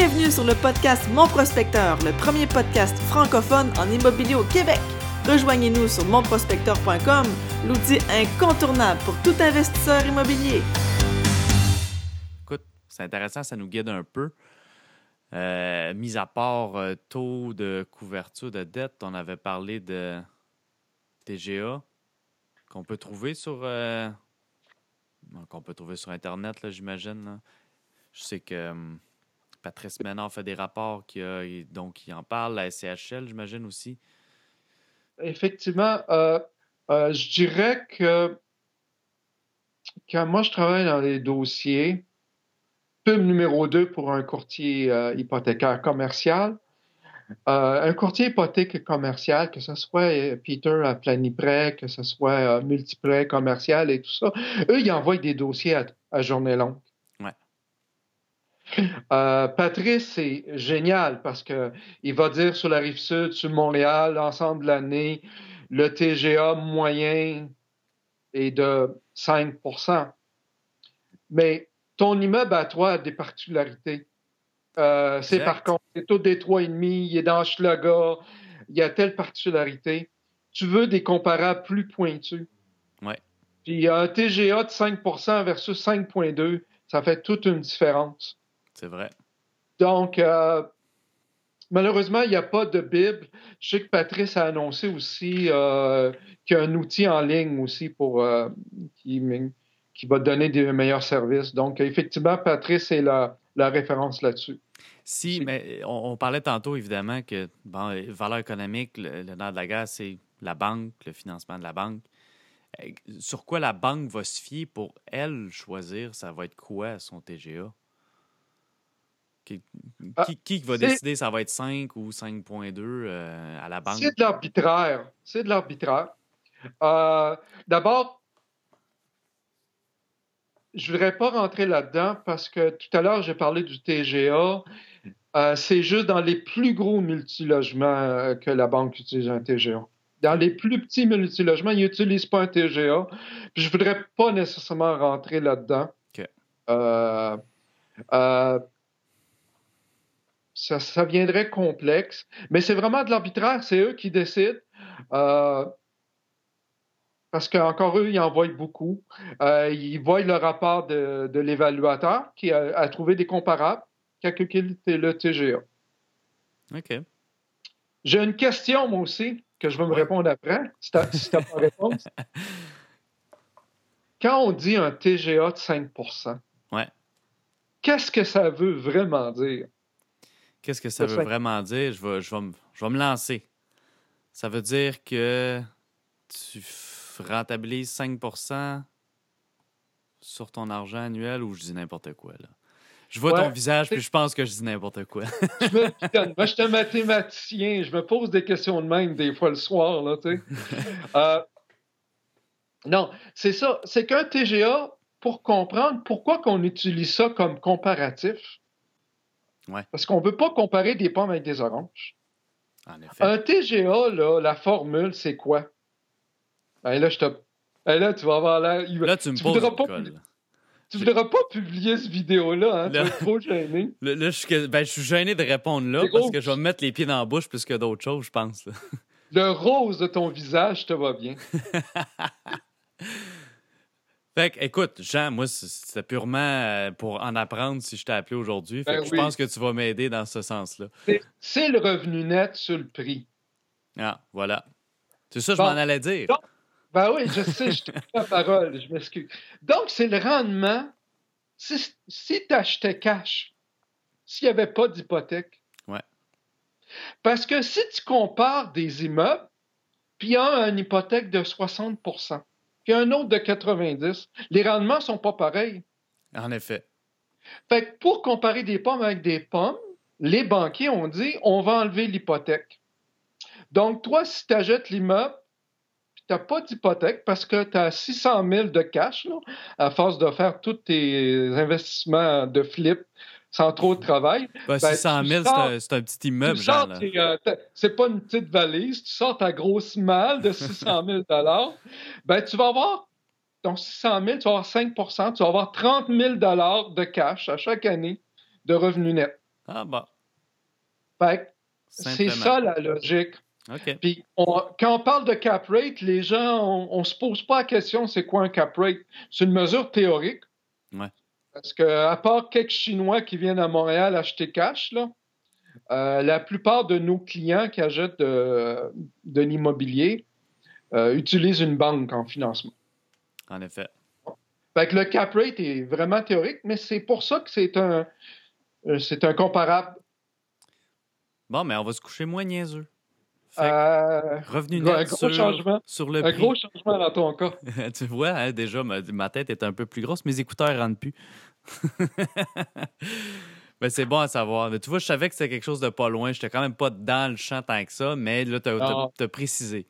Bienvenue sur le podcast Mon Prospecteur, le premier podcast francophone en immobilier au Québec. Rejoignez-nous sur monprospecteur.com, l'outil incontournable pour tout investisseur immobilier. Écoute, c'est intéressant, ça nous guide un peu. Euh, mis à part euh, taux de couverture de dette, on avait parlé de TGA qu'on peut trouver sur euh, qu'on peut trouver sur Internet, j'imagine. Je sais que hum, Patrice Ménard fait des rapports qui et donc il en parle, la SCHL, j'imagine aussi. Effectivement, euh, euh, je dirais que quand moi je travaille dans les dossiers, pub numéro 2 pour un courtier euh, hypothécaire commercial, euh, un courtier hypothèque commercial, que ce soit euh, Peter à Planiprêt, que ce soit euh, Multiprêt commercial et tout ça, eux, ils envoient des dossiers à, à journée longue. Euh, Patrice, c'est génial parce que il va dire sur la rive sud, sur Montréal, l'ensemble de l'année, le TGA moyen est de 5% Mais ton immeuble à toi a des particularités. Euh, c'est par contre, c'est tout des 3,5, il est dans Schlaga, il y a telle particularité. Tu veux des comparables plus pointus. Ouais. Puis un TGA de 5% versus 5,2, ça fait toute une différence. C'est vrai. Donc, euh, malheureusement, il n'y a pas de Bible. Je sais que Patrice a annoncé aussi euh, qu'il y a un outil en ligne aussi pour euh, qui, qui va donner des meilleurs services. Donc, effectivement, Patrice est la, la référence là-dessus. Si, mais on, on parlait tantôt, évidemment, que bon, valeur économique, le, le nerf de la guerre, c'est la banque, le financement de la banque. Sur quoi la banque va se fier pour, elle, choisir, ça va être quoi son TGA? Qui, Ah, qui, qui va décider ça va être 5 ou 5.2 euh, à la banque? C'est de l'arbitraire. C'est de l'arbitraire. Euh, D'abord, je ne voudrais pas rentrer là-dedans parce que tout à l'heure, j'ai parlé du TGA. Euh, c'est juste dans les plus gros multilogements que la banque utilise un TGA. Dans les plus petits multilogements, ils n'utilisent pas un TGA. Puis je ne voudrais pas nécessairement rentrer là-dedans. OK. Ça, ça viendrait complexe. Mais c'est vraiment de l'arbitraire, c'est eux qui décident. Euh, parce qu'encore eux, ils envoient beaucoup. Euh, ils voient le rapport de, de l'évaluateur qui a, a trouvé des comparables, calculé le TGA. OK. J'ai une question, moi aussi, que je vais me répondre après, si tu n'as pas réponse. Quand on dit un TGA de 5 Ouais. qu'est-ce que ça veut vraiment dire? Qu'est-ce que ça veut vraiment dire? Je vais, je, vais me, je vais me lancer. Ça veut dire que tu rentabilises 5% sur ton argent annuel ou je dis n'importe quoi, là? Je vois Ouais, ton visage puis je pense que je dis n'importe quoi. Je me. Moi, je suis un mathématicien. Je me pose des questions de même des fois le soir. Là. Euh, non, c'est ça. C'est qu'un TGA, pour comprendre pourquoi qu'on utilise ça comme comparatif, Ouais. parce qu'on ne veut pas comparer des pommes avec des oranges. en effet. Un TGA, là, la formule, c'est quoi? Ben là, je te... ben là, tu vas avoir l'air... Là, tu me tu poses pas- colle. Tu voudras pas publier cette vidéo-là, hein? Trop gêné. Là, là, je, suis que- ben, je suis gêné de répondre là parce gros. que je vais me mettre les pieds dans la bouche plus que d'autres choses, je pense. là. Le rose de ton visage te va bien. Fait que, écoute, Jean, moi, c'était purement euh, pour en apprendre si je t'ai appelé aujourd'hui. Ben je pense que tu vas m'aider dans ce sens-là. C'est- le revenu net sur le prix. Ah, voilà. C'est ça que Bon. je m'en allais dire. Donc, Ben oui, je sais, je te coupe la parole, je m'excuse. Donc, c'est le rendement. Si, si tu achetais cash, s'il n'y avait pas d'hypothèque. Ouais. Parce que si tu compares des immeubles, puis un a une hypothèque de 60 puis un autre de 90 les rendements ne sont pas pareils. En effet. Fait que pour comparer des pommes avec des pommes, les banquiers ont dit on va enlever l'hypothèque. Donc, toi, si tu achètes l'immeuble, tu n'as pas d'hypothèque parce que tu as 600 000 de cash, là, à force de faire tous tes investissements de flip sans trop de travail, Ben, Ben, 600 tu 000, sors- c'est un- petit immeuble, genre. euh, c'est pas une petite valise, tu sors ta grosse malle de 600 000 ben tu vas avoir ton 600 000, tu vas avoir 5% tu vas avoir 30 000 de cash à chaque année de revenus nets. Ah, bah. Fait c'est ça la logique. OK. Puis quand on parle de cap rate, les gens, on, ne se pose pas la question c'est quoi un cap rate? C'est une mesure théorique. Ouais. Parce que à part quelques Chinois qui viennent à Montréal acheter cash, là, euh, la plupart de nos clients qui achètent de, l'immobilier euh, utilisent une banque en financement. En effet. Fait que le cap rate est vraiment théorique, mais c'est pour ça que c'est un, euh, c'est un comparable. Bon, mais on va se coucher moins niaiseux. Euh, revenu net sur, changement, sur le un gros changement dans ton cas. tu vois, hein, déjà, ma, tête est un peu plus grosse. Mes écouteurs ne rentrent plus. mais c'est bon à savoir. Mais tu vois, je savais que c'était quelque chose de pas loin. Je n'étais quand même pas dans le champ tant que ça, mais là, tu as, précisé.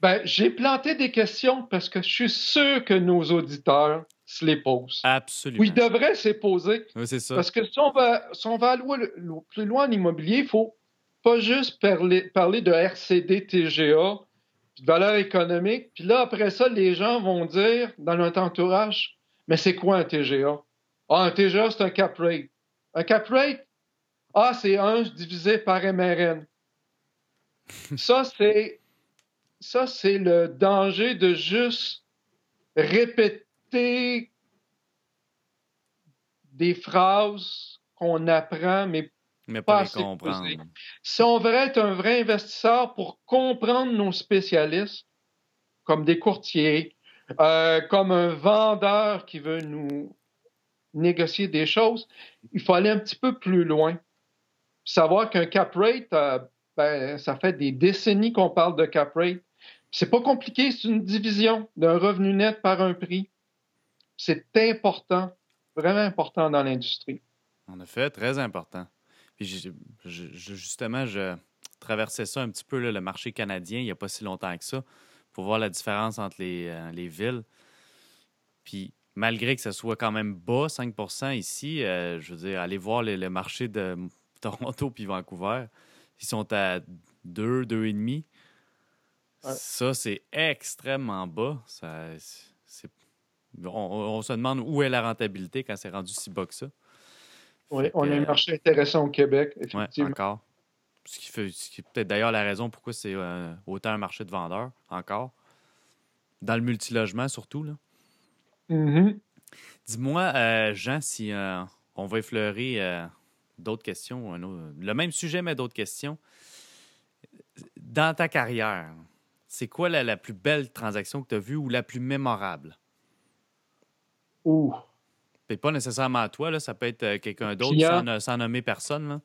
Ben, j'ai planté des questions parce que je suis sûr que nos auditeurs se les posent. Absolument. Oui, ils devraient se les poser. Oui, c'est ça. Parce que si on va, si on va aller plus loin en immobilier, il faut pas juste parler, parler de RCD, TGA, de valeur économique. Puis là, après ça, les gens vont dire dans notre entourage, mais c'est quoi un TGA? Ah, un TGA, c'est un cap rate. Un cap rate? Ah, c'est 1 divisé par MRN. ça, c'est ça, c'est le danger de juste répéter des phrases qu'on apprend, mais, pas, les comprendre. Si on veut être un vrai investisseur pour comprendre nos spécialistes, comme des courtiers, euh, comme un vendeur qui veut nous négocier des choses, il faut aller un petit peu plus loin. Savoir qu'un cap rate, euh, ben, ça fait des décennies qu'on parle de cap rate. C'est pas compliqué, c'est une division d'un revenu net par un prix. C'est important, vraiment important dans l'industrie. En effet, très important. Puis justement, je traversais ça un petit peu, le marché canadien, il n'y a pas si longtemps que ça, pour voir la différence entre les, euh, villes. Puis malgré que ce soit quand même bas, 5% ici, euh, je veux dire, allez voir le, marché de Toronto puis Vancouver. Ils sont à 2, 2,5. Ça, c'est extrêmement bas. Ça, on, se demande où est la rentabilité quand c'est rendu si bas que ça. Oui, on a un marché intéressant au Québec, effectivement. encore. Ce qui, fait, est peut-être d'ailleurs la raison pourquoi c'est euh, autant un marché de vendeurs, encore. Dans le multilogement, surtout. Là. Mm-hmm. Dis-moi, euh, Jean, si euh, on va effleurer d'autres questions, le même sujet, mais d'autres questions. Dans ta carrière, c'est quoi la, plus belle transaction que tu as vue ou la plus mémorable? Ouh. C'est pas nécessairement toi, là, ça peut être euh, quelqu'un d'autre sans, nommer personne.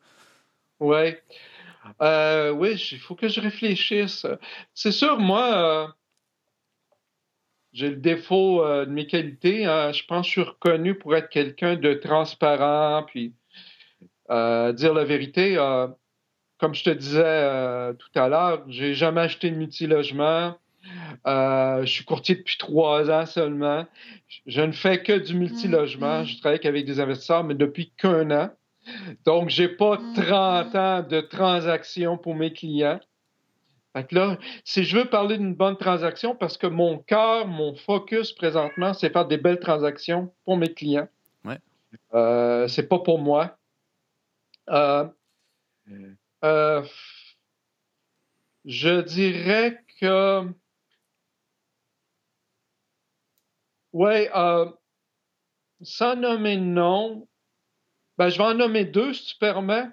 Ouais. Euh, oui, il faut que je réfléchisse. C'est sûr, moi, euh, j'ai le défaut de mes qualités. Hein. Je pense que je suis reconnu pour être quelqu'un de transparent, puis dire la vérité comme je te disais euh, tout à l'heure, j'ai jamais acheté de multilogement. Euh, je suis courtier depuis trois ans seulement. Je ne fais que du multilogement. Je travaille avec des investisseurs, mais depuis qu'un an. Donc, j'ai pas 30 ans de transactions pour mes clients. Fait là, si je veux parler d'une bonne transaction, parce que mon cœur, mon focus présentement, c'est faire des belles transactions pour mes clients. Ouais. Euh, c'est pas pour moi. Euh, euh, je dirais que. Oui, euh, sans nommer nom, ben, je vais en nommer deux, si tu permets.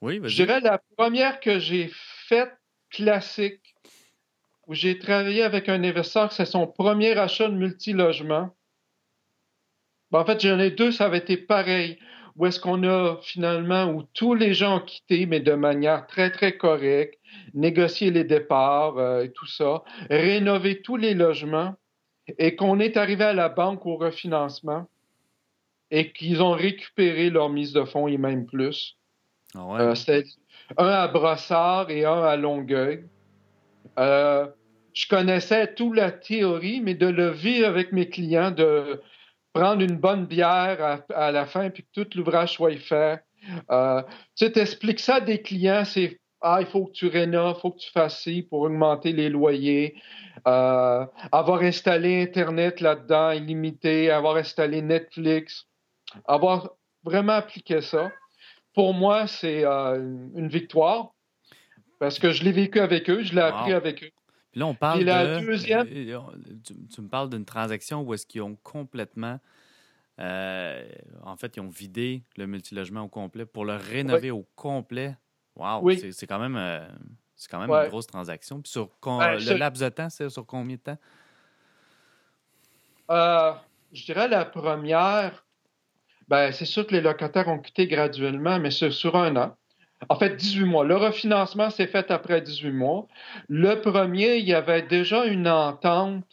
Oui, Je dirais la première que j'ai faite classique, où j'ai travaillé avec un investisseur, c'est son premier achat de multilogement. Ben, en fait, j'en ai deux, ça avait été pareil où est-ce qu'on a finalement, où tous les gens ont quitté, mais de manière très, très correcte, négocié les départs euh, et tout ça, rénové tous les logements, et qu'on est arrivé à la banque au refinancement et qu'ils ont récupéré leur mise de fonds et même plus. Ah euh, C'était un à Brossard et un à Longueuil. Euh, je connaissais toute la théorie, mais de le vivre avec mes clients, de prendre une bonne bière à, la fin puis que tout l'ouvrage soit fait. Euh, tu sais, t'expliques ça à des clients, c'est ah, il faut que tu rénoves, il faut que tu fasses ci pour augmenter les loyers, euh, avoir installé Internet là-dedans illimité, avoir installé Netflix, avoir vraiment appliqué ça. pour moi, c'est euh, une victoire parce que je l'ai vécu avec eux, je l'ai appris avec eux. Puis là, on parle de. Deuxième... Tu, me parles d'une transaction où est-ce qu'ils ont complètement. en fait, ils ont vidé le multilogement au complet pour le rénover au complet. Wow, oui. c'est quand même, c'est quand même une grosse transaction. Puis sur ben, le laps de temps, c'est sur combien de temps? je dirais la première, ben, c'est sûr que les locataires ont quitté graduellement, mais c'est sur un an. En fait, 18 mois. Le refinancement s'est fait après 18 mois. Le premier, il y avait déjà une entente.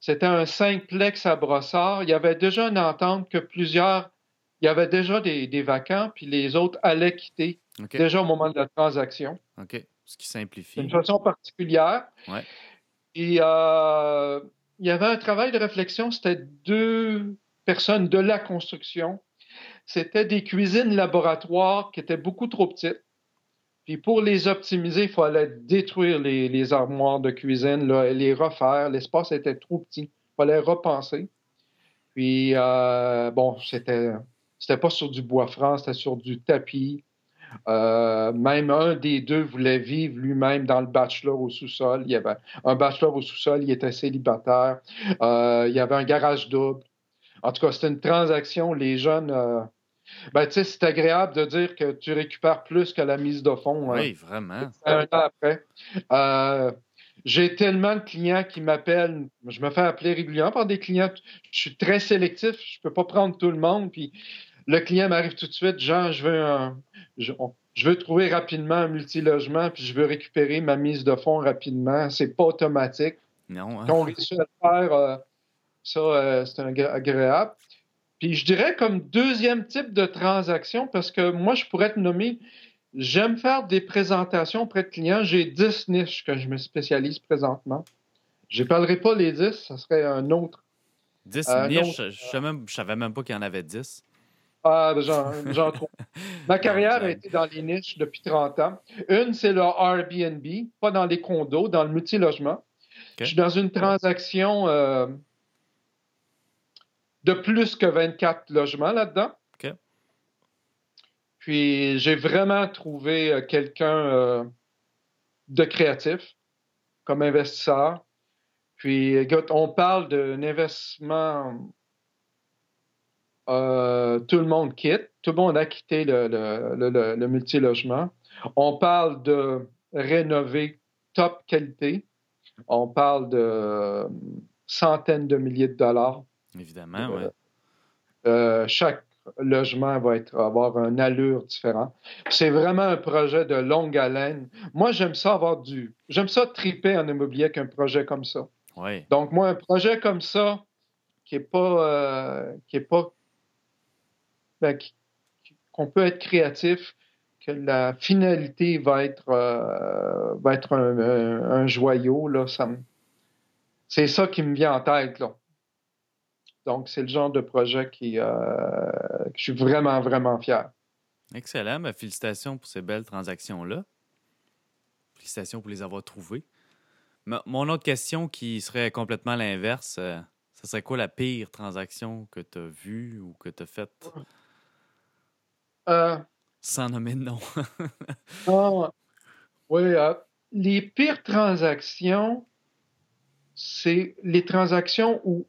C'était un simplex à Brossard. Il y avait déjà une entente que plusieurs. Il y avait déjà des, vacants, puis les autres allaient quitter déjà au moment de la transaction. OK. Ce qui simplifie. D'une façon particulière. Ouais. Et euh, il y avait un travail de réflexion. C'était deux personnes de la construction. C'était des cuisines laboratoires qui étaient beaucoup trop petites. Puis pour les optimiser, il fallait détruire les, armoires de cuisine, les refaire. L'espace était trop petit. Il fallait repenser. Puis, euh, bon, c'était, c'était pas sur du bois franc, c'était sur du tapis. Euh, même un des deux voulait vivre lui-même dans le bachelor au sous-sol. Il y avait un bachelor au sous-sol, il était célibataire. Euh, il y avait un garage double. En tout cas, c'était une transaction. Les jeunes. Euh, ben, tu sais, c'est agréable de dire que tu récupères plus que la mise de fond. Hein. Oui, vraiment. Un an après. J'ai tellement de clients qui m'appellent. Je me fais appeler régulièrement par des clients. Je suis très sélectif. Je peux pas prendre tout le monde. Puis le client m'arrive tout de suite. Jean, je veux un, je, veux trouver rapidement un multilogement, puis je veux récupérer ma mise de fonds rapidement. C'est pas automatique. Non. Hein? on réussit à le faire, euh, ça, euh, c'est agréable. Puis je dirais comme deuxième type de transaction, parce que moi, je pourrais te nommer, j'aime faire des présentations auprès de clients. J'ai 10 niches que je me spécialise présentement. Je ne parlerai pas les 10, ça serait un autre. 10 niches? Je ne savais même pas qu'il y en avait 10. Ah, j'en trouve. Ma carrière a été dans les niches depuis 30 ans. Une, c'est le Airbnb, pas dans les condos, dans le multilogement. Je suis dans une transaction euh, de plus que 24 logements là-dedans. Puis j'ai vraiment trouvé euh, quelqu'un euh, de créatif comme investisseur. Puis, écoute, on parle d'un investissement. Euh, tout le monde quitte. Tout le monde a quitté le, le, le multilogement. On parle de rénover top qualité. On parle de centaines de milliers de dollars. Évidemment, oui. Euh, chaque logement va être, avoir une allure différente. C'est vraiment un projet de longue haleine. Moi, j'aime ça avoir du. J'aime ça triper en immobilier qu'un projet comme ça. Oui. Donc, moi, un projet comme ça, qui est pas. Euh, qui est pas. Ben, qu'on peut être créatif, que la finalité va être, euh, va être un, un, joyau, là, ça c'est ça qui me vient en tête, là. Donc, c'est le genre de projet qui, euh, que je suis vraiment, vraiment fier. Excellent. Ben, félicitations pour ces belles transactions-là. Félicitations pour les avoir trouvées. mon autre question qui serait complètement l'inverse, ce euh, serait quoi la pire transaction que tu as vue ou que tu as faite? Euh, Sans nommer de nom. Ah, oui, les pires transactions, c'est les transactions où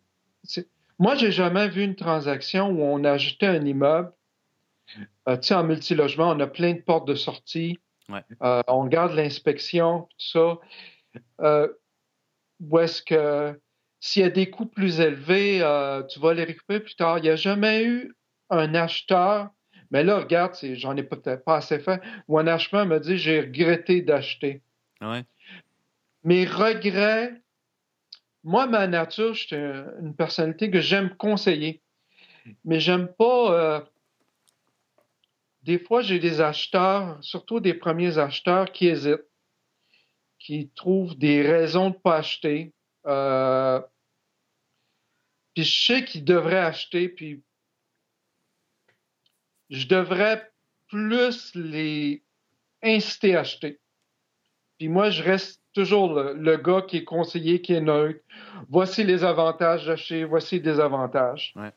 moi, j'ai jamais vu une transaction où on a acheté un immeuble. Euh, tu sais, en multilogement, on a plein de portes de sortie. Euh, on garde l'inspection, tout ça. Euh, où est-ce que s'il y a des coûts plus élevés, tu vas les récupérer plus tard. Il n'y a jamais eu un acheteur, mais là, regarde, j'en ai peut-être pas assez fait, où un acheteur me dit j'ai regretté d'acheter. Mes regrets, moi, ma nature, je suis une personnalité que j'aime conseiller. Mais j'aime pas. Euh, des fois, j'ai des acheteurs, surtout des premiers acheteurs, qui hésitent, qui trouvent des raisons de ne pas acheter. Euh, puis je sais qu'ils devraient acheter, puis je devrais plus les inciter à acheter. Puis moi, je reste toujours le, gars qui est conseiller, qui est neutre. Voici les avantages d'acheter, voici des avantages. Ouais.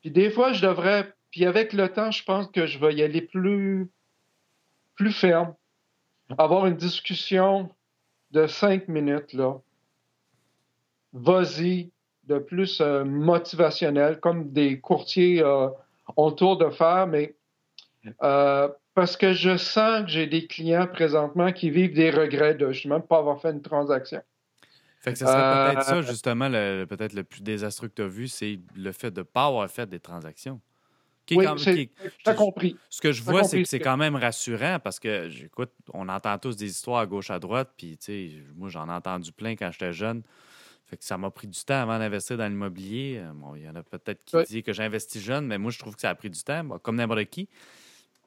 Puis des fois, je devrais Puis avec le temps, je pense que je vais y aller plus, plus ferme. Avoir une discussion de cinq minutes, là. Vas-y, de plus euh, motivationnel, comme des courtiers euh, ont tour de faire, mais euh, parce que je sens que j'ai des clients présentement qui vivent des regrets de justement ne pas avoir fait une transaction. Fait que ce serait peut-être ça, justement, le, peut-être le plus désastreux que tu as vu, c'est le fait de ne pas avoir fait des transactions. oui, compris. Ce que je vois, c'est que c'est quand même rassurant parce que, écoute, on entend tous des histoires à gauche, à droite, puis, tu sais, moi, j'en ai entendu plein quand j'étais jeune. Fait que ça m'a pris du temps avant d'investir dans l'immobilier. Euh, bon, il y en a peut-être qui disent que j'investis jeune, mais moi, je trouve que ça a pris du temps, comme n'importe qui.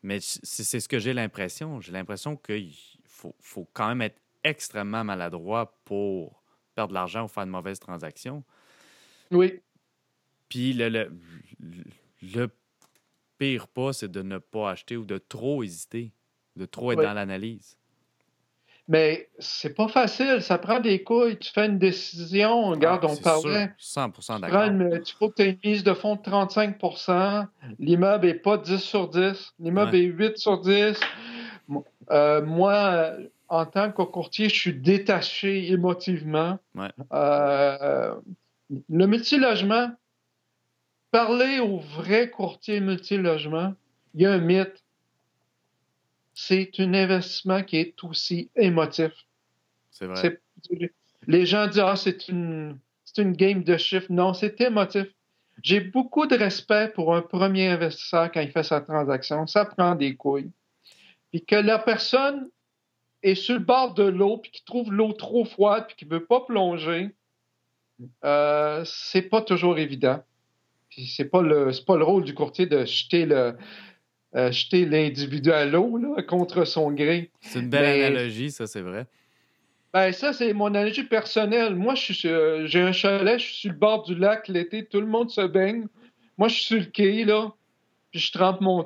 Mais c'est ce que j'ai l'impression. J'ai l'impression qu'il faut, faut, quand même être extrêmement maladroit pour perdre de l'argent ou faire de mauvaises transactions. Oui. Puis le, le, le pire pas, c'est de ne pas acheter ou de trop hésiter, de trop être dans l'analyse. Mais c'est pas facile, ça prend des couilles. Tu fais une décision, regarde, ah, on parlait. 100 d'accord. Il faut que tu aies une mise de fonds de 35% L'immeuble n'est pas 10 sur 10. L'immeuble est 8 sur 10. Euh, moi, en tant que courtier, je suis détaché émotivement. Euh, le multilogement, parler aux vrais courtiers multilogement, il y a un mythe c'est un investissement qui est aussi émotif. C'est vrai. Les gens disent Ah, c'est une, une game de chiffres. Non, c'est émotif. J'ai beaucoup de respect pour un premier investisseur quand il fait sa transaction. Ça prend des couilles. Puis que la personne est sur le bord de l'eau, puis qui trouve l'eau trop froide, puis qui ne veut pas plonger, euh, c'est pas toujours évident. Puis c'est pas le pas le rôle du courtier de jeter le, euh, jeter l'individu à l'eau contre son gré. C'est une belle analogie, ça, c'est vrai. Ben, ça, c'est mon analogie personnelle. Moi, euh, j'ai un chalet, je suis sur le bord du lac l'été, tout le monde se baigne. Moi, je suis sur le quai, là, puis je trempe mon,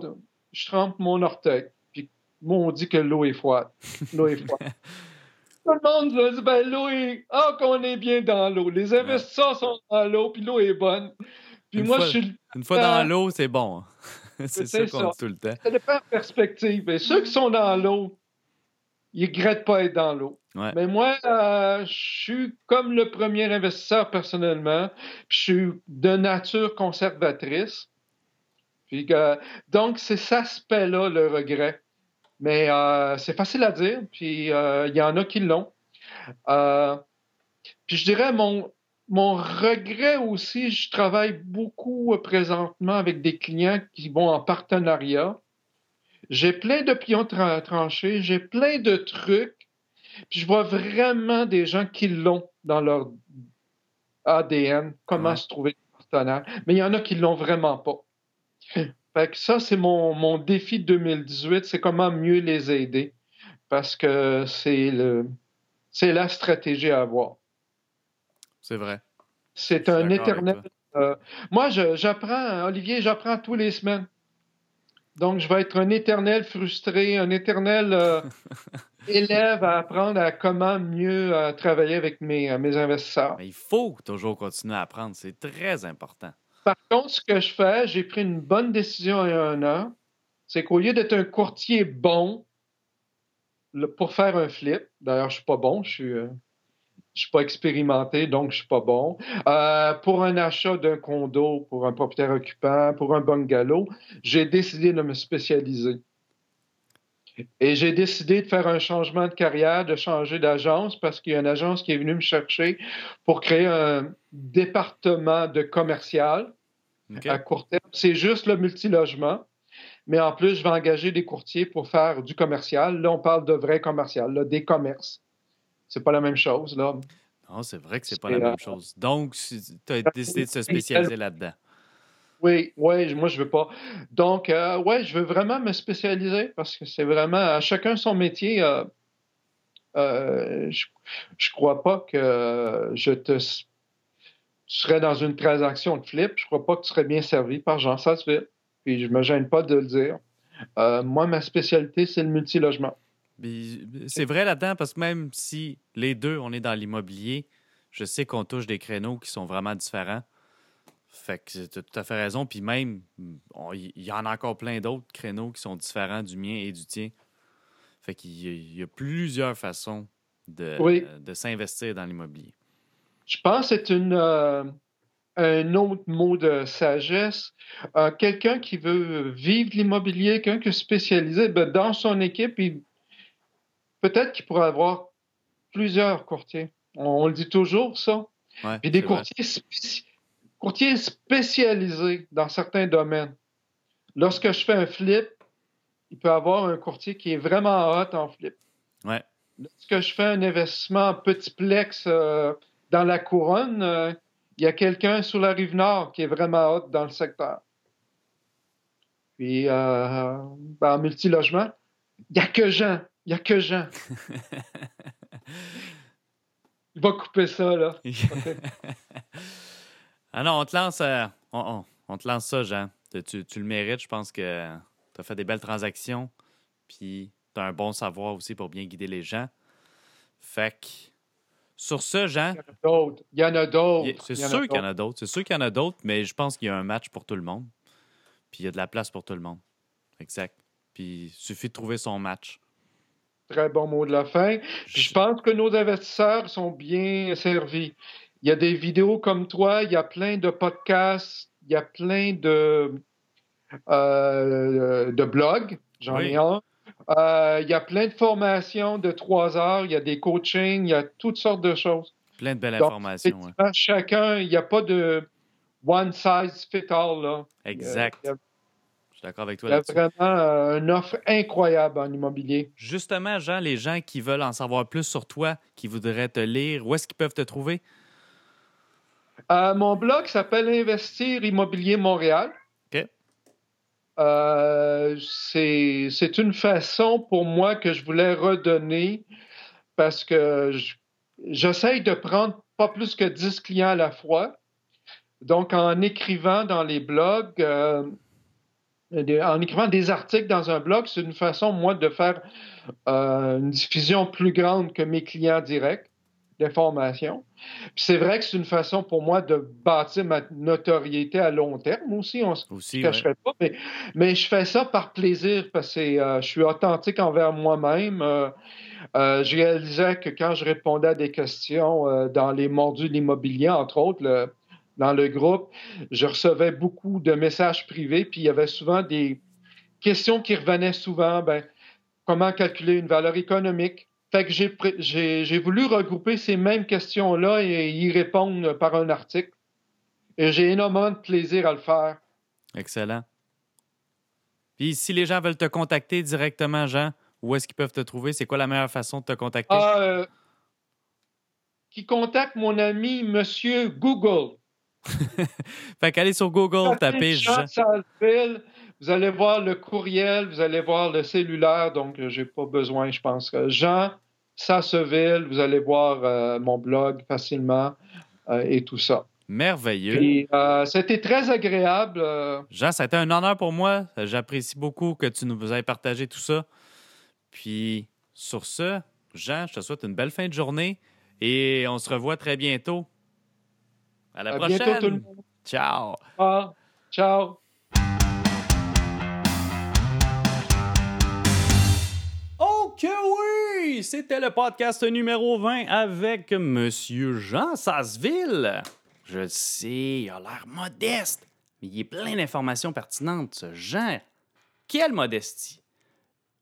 je trempe mon orteil. Puis moi, on dit que l'eau est froide. L'eau est froide. tout le monde dit, ben, l'eau est... Ah, qu'on est bien dans l'eau. Les investisseurs sont dans l'eau, puis l'eau est bonne. Puis une moi, fois, je suis... Une fois dans l'eau, c'est bon. c'est ça qu'on dit tout le temps. Ça dépend de perspective. Mais ceux qui sont dans l'eau, ils ne regrettent pas être dans l'eau. Mais moi, euh, je suis comme le premier investisseur personnellement. je suis de nature conservatrice. Puis, donc, c'est cet aspect-là, le regret. Mais euh, c'est facile à dire, puis euh, il y en a qui l'ont. puis je dirais, mon, mon regret aussi, je travaille beaucoup euh, présentement avec des clients qui vont en partenariat. J'ai plein de pions tranchés, j'ai plein de trucs, puis je vois vraiment des gens qui l'ont dans leur ADN, comment se trouver partenaire. Mais il y en a qui l'ont vraiment pas. Fait que ça, c'est mon, mon défi 2018, c'est comment mieux les aider. Parce que c'est le c'est la stratégie à avoir. C'est vrai. C'est un éternel. Euh, moi, j'apprends, Olivier, j'apprends tous les semaines. Donc, je vais être un éternel frustré, un éternel euh, élève à apprendre à comment mieux euh, travailler avec mes, mes investisseurs. Mais il faut toujours continuer à apprendre. C'est très important. Par contre, ce que je fais, j'ai pris une bonne décision il y a un an. C'est qu'au lieu d'être un courtier bon pour faire un flip, d'ailleurs, je suis pas bon, je suis je suis pas expérimenté, donc je suis pas bon. Euh, pour un achat d'un condo, pour un propriétaire occupant, pour un bungalow, j'ai décidé de me spécialiser. Et j'ai décidé de faire un changement de carrière, de changer d'agence parce qu'il y a une agence qui est venue me chercher pour créer un département de commercial à court terme. C'est juste le multilogement. Mais en plus, je vais engager des courtiers pour faire du commercial. Là, on parle de vrai commercial, là, des commerces c'est pas la même chose, là. Non, c'est vrai que c'est pas la même chose. Donc, tu as décidé de se spécialiser là-dedans. Oui, oui, moi, je veux pas. Donc, euh, ouais, je veux vraiment me spécialiser parce que c'est vraiment à chacun son métier. Euh, euh, je, je crois pas que je te. Tu serais dans une transaction de flip, je crois pas que tu serais bien servi par Jean fait. Puis je me gêne pas de le dire. moi, ma spécialité, c'est le multilogement. C'est vrai là-dedans parce que même si les deux, on est dans l'immobilier, je sais qu'on touche des créneaux qui sont vraiment différents. Fait que tu as tout à fait raison. Puis même, il y en a encore plein d'autres créneaux qui sont différents du mien et du tien. Fait qu'il y, a plusieurs façons de, de s'investir dans l'immobilier. Je pense que c'est une, euh, un autre mot de sagesse. Euh, quelqu'un qui veut vivre l'immobilier, quelqu'un qui est spécialisé, ben, dans son équipe, peut-être qu'il pourrait avoir plusieurs courtiers. On, le dit toujours, ça. Et des courtiers, courtiers spécialisés dans certains domaines. Lorsque je fais un flip, il peut y avoir un courtier qui est vraiment hot en flip. Ouais. Lorsque je fais un investissement petit plex euh, dans la couronne, euh, il y a quelqu'un sur la rive nord qui est vraiment hot dans le secteur. Puis euh, ben, en multilogement, il n'y a que Jean. Il n'y a que Jean. il va couper ça, là. ah non, on te lance, euh, on, te lance ça, Jean. Tu, tu le mérites. Je pense que tu as fait des belles transactions. Puis tu as un bon savoir aussi pour bien guider les gens. Fait que sur ce, Jean. Il y en a d'autres. C'est sûr qu'il y en a d'autres. C'est sûr qu'il y en a d'autres, mais je pense qu'il y a un match pour tout le monde. Puis il y a de la place pour tout le monde. Exact. Puis il suffit de trouver son match. Très bon mot de la fin. je pense que nos investisseurs sont bien servis. Il y a des vidéos comme toi, il y a plein de podcasts, il y a plein de, euh, de blogs. J'en ai un. Euh, il y a plein de formations de trois heures, il y a des coachings, il y a toutes sortes de choses. Plein de belles informations. Chacun, il n'y a pas de one size fit all. Là. Exact. Je suis d'accord avec toi là-dessus. Il y a vraiment euh, une offre incroyable en immobilier. Justement, Jean, les gens qui veulent en savoir plus sur toi, qui voudraient te lire, où est-ce qu'ils peuvent te trouver? Euh, mon blog s'appelle Investir Immobilier Montréal. Euh, c'est une façon pour moi que je voulais redonner parce que j'essaye de prendre pas plus que 10 clients à la fois. Donc, en écrivant dans les blogs, euh, en écrivant des articles dans un blog, c'est une façon, moi, de faire euh, une diffusion plus grande que mes clients directs d'information. C'est vrai que c'est une façon pour moi de bâtir ma notoriété à long terme aussi. On ne cacherait pas. Mais, mais, je fais ça par plaisir parce que euh, je suis authentique envers moi-même. Euh, euh, je réalisais que quand je répondais à des questions dans les mordus de l'immobilier, entre autres, dans le groupe, je recevais beaucoup de messages privés, puis il y avait souvent des questions qui revenaient souvent. Ben, comment calculer une valeur économique? Fait que j'ai voulu regrouper ces mêmes questions-là et y répondre par un article. Et j'ai énormément de plaisir à le faire. Excellent. Puis si les gens veulent te contacter directement, Jean, où est-ce qu'ils peuvent te trouver? C'est quoi la meilleure façon de te contacter? Ah, euh, qui contacte mon ami Monsieur Google. fait qu'allez sur Google, tapez Jean. Vous allez voir le courriel, vous allez voir le cellulaire, donc euh, j'ai pas besoin, je pense. Jean Sasseville, vous allez voir euh, mon blog facilement euh, et tout ça. Merveilleux. C'était très agréable. Jean, ça a été un honneur pour moi. J'apprécie beaucoup que tu nous aies partagé tout ça. Puis, sur ce, Jean, je te souhaite une belle fin de journée et on se revoit très bientôt. À la prochaine. Bientôt, tout le monde. Ciao. Ah, ciao. que oui! C'était le podcast numéro 20 avec Monsieur Jean Sasseville. Je sais, il a l'air modeste, mais il est plein d'informations pertinentes, ce Jean. Quelle modestie!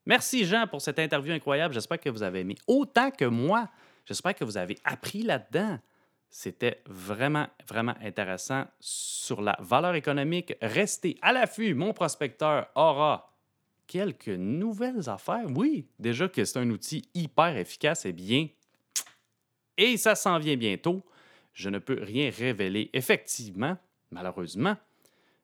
Merci Jean pour cette interview incroyable. J'espère que vous avez aimé autant que moi. J'espère que vous avez appris là-dedans. C'était vraiment, vraiment intéressant sur la valeur économique. Restez à l'affût. Mon prospecteur aura quelques nouvelles affaires? Oui, déjà que c'est un outil hyper efficace et bien. Et ça s'en vient bientôt. Je ne peux rien révéler effectivement, malheureusement.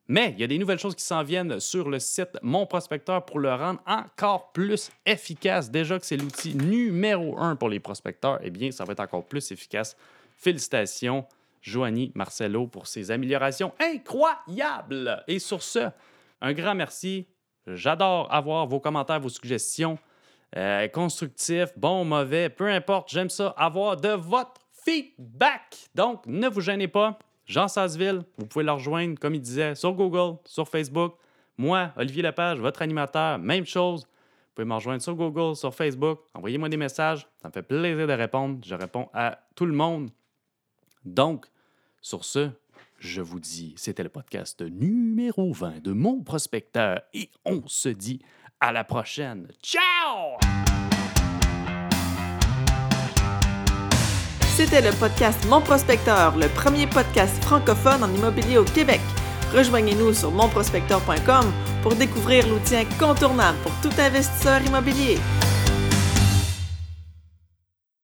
Mais il y a des nouvelles choses qui s'en viennent sur le site Mon Prospecteur pour le rendre encore plus efficace. Déjà que c'est l'outil numéro un pour les prospecteurs, eh bien, ça va être encore plus efficace. Félicitations, Joanie Marcello, pour ces améliorations incroyables. Et sur ce, un grand merci J'adore avoir vos commentaires, vos suggestions euh, constructifs, bons, mauvais, peu importe. J'aime ça, avoir de votre feedback. Donc, ne vous gênez pas. Jean Sasseville, vous pouvez le rejoindre, comme il disait, sur Google, sur Facebook. Moi, Olivier Lepage, votre animateur, même chose. Vous pouvez me rejoindre sur Google, sur Facebook. Envoyez-moi des messages. Ça me fait plaisir de répondre. Je réponds à tout le monde. Donc, sur ce, je vous dis, c'était le podcast numéro 20 de mon prospecteur et on se dit à la prochaine. Ciao! C'était le podcast Mon Prospecteur, le premier podcast francophone en immobilier au Québec. Rejoignez-nous sur monprospecteur.com pour découvrir l'outil incontournable pour tout investisseur immobilier.